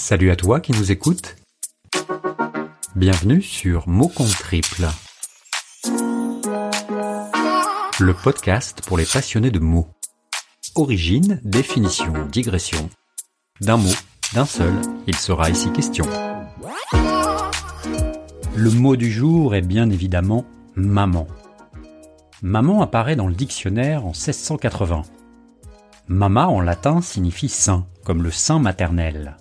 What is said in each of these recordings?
Salut à toi qui nous écoutes. Bienvenue sur Mots compte triple. Le podcast pour les passionnés de mots. Origine, définition, digression. D'un mot, d'un seul, il sera ici question. Le mot du jour est bien évidemment maman. Maman apparaît dans le dictionnaire en 1680. Mama en latin signifie sein, comme le sein maternel.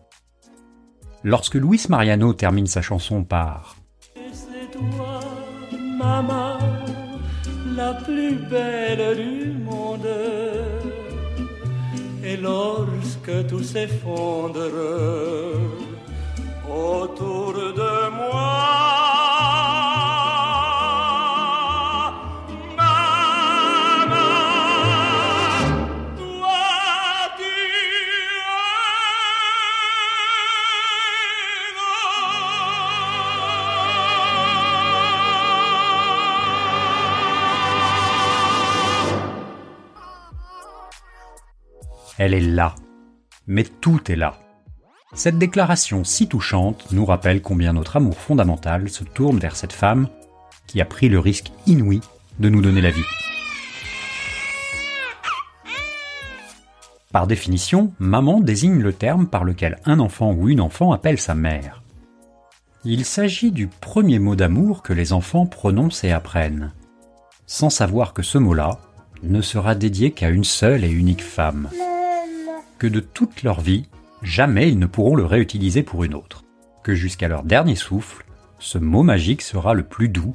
Lorsque Luis Mariano termine sa chanson par C'est toi, maman, la plus belle du monde. Et lorsque tout s'effondre autour Elle est là. Mais tout est là. Cette déclaration si touchante nous rappelle combien notre amour fondamental se tourne vers cette femme qui a pris le risque inouï de nous donner la vie. Par définition, maman désigne le terme par lequel un enfant ou une enfant appelle sa mère. Il s'agit du premier mot d'amour que les enfants prononcent et apprennent, sans savoir que ce mot-là ne sera dédié qu'à une seule et unique femme que de toute leur vie, jamais ils ne pourront le réutiliser pour une autre, que jusqu'à leur dernier souffle, ce mot magique sera le plus doux,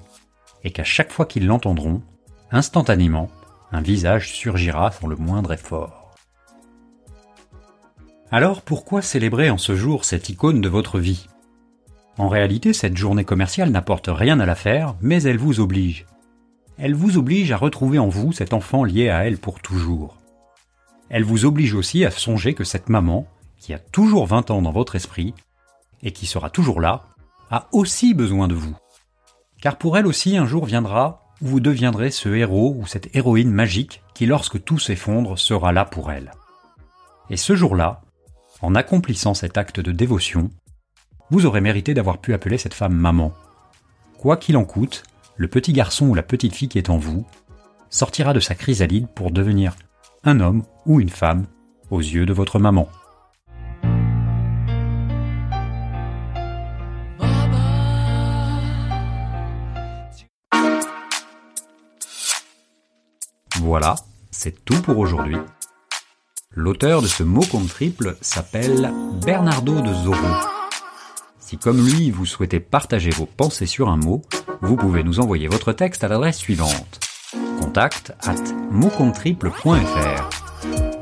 et qu'à chaque fois qu'ils l'entendront, instantanément, un visage surgira sans le moindre effort. Alors pourquoi célébrer en ce jour cette icône de votre vie? En réalité, cette journée commerciale n'apporte rien à l'affaire, mais elle vous oblige. Elle vous oblige à retrouver en vous cet enfant lié à elle pour toujours elle vous oblige aussi à songer que cette maman, qui a toujours 20 ans dans votre esprit, et qui sera toujours là, a aussi besoin de vous. Car pour elle aussi un jour viendra où vous deviendrez ce héros ou cette héroïne magique qui lorsque tout s'effondre sera là pour elle. Et ce jour-là, en accomplissant cet acte de dévotion, vous aurez mérité d'avoir pu appeler cette femme maman. Quoi qu'il en coûte, le petit garçon ou la petite fille qui est en vous sortira de sa chrysalide pour devenir un homme ou une femme aux yeux de votre maman. Voilà, c'est tout pour aujourd'hui. L'auteur de ce mot compte triple s'appelle Bernardo de Zorro. Si comme lui vous souhaitez partager vos pensées sur un mot, vous pouvez nous envoyer votre texte à l'adresse suivante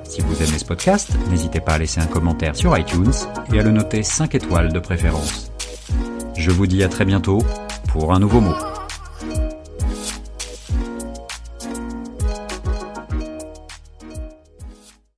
Si vous aimez ce podcast, n'hésitez pas à laisser un commentaire sur iTunes et à le noter 5 étoiles de préférence. Je vous dis à très bientôt pour un nouveau mot.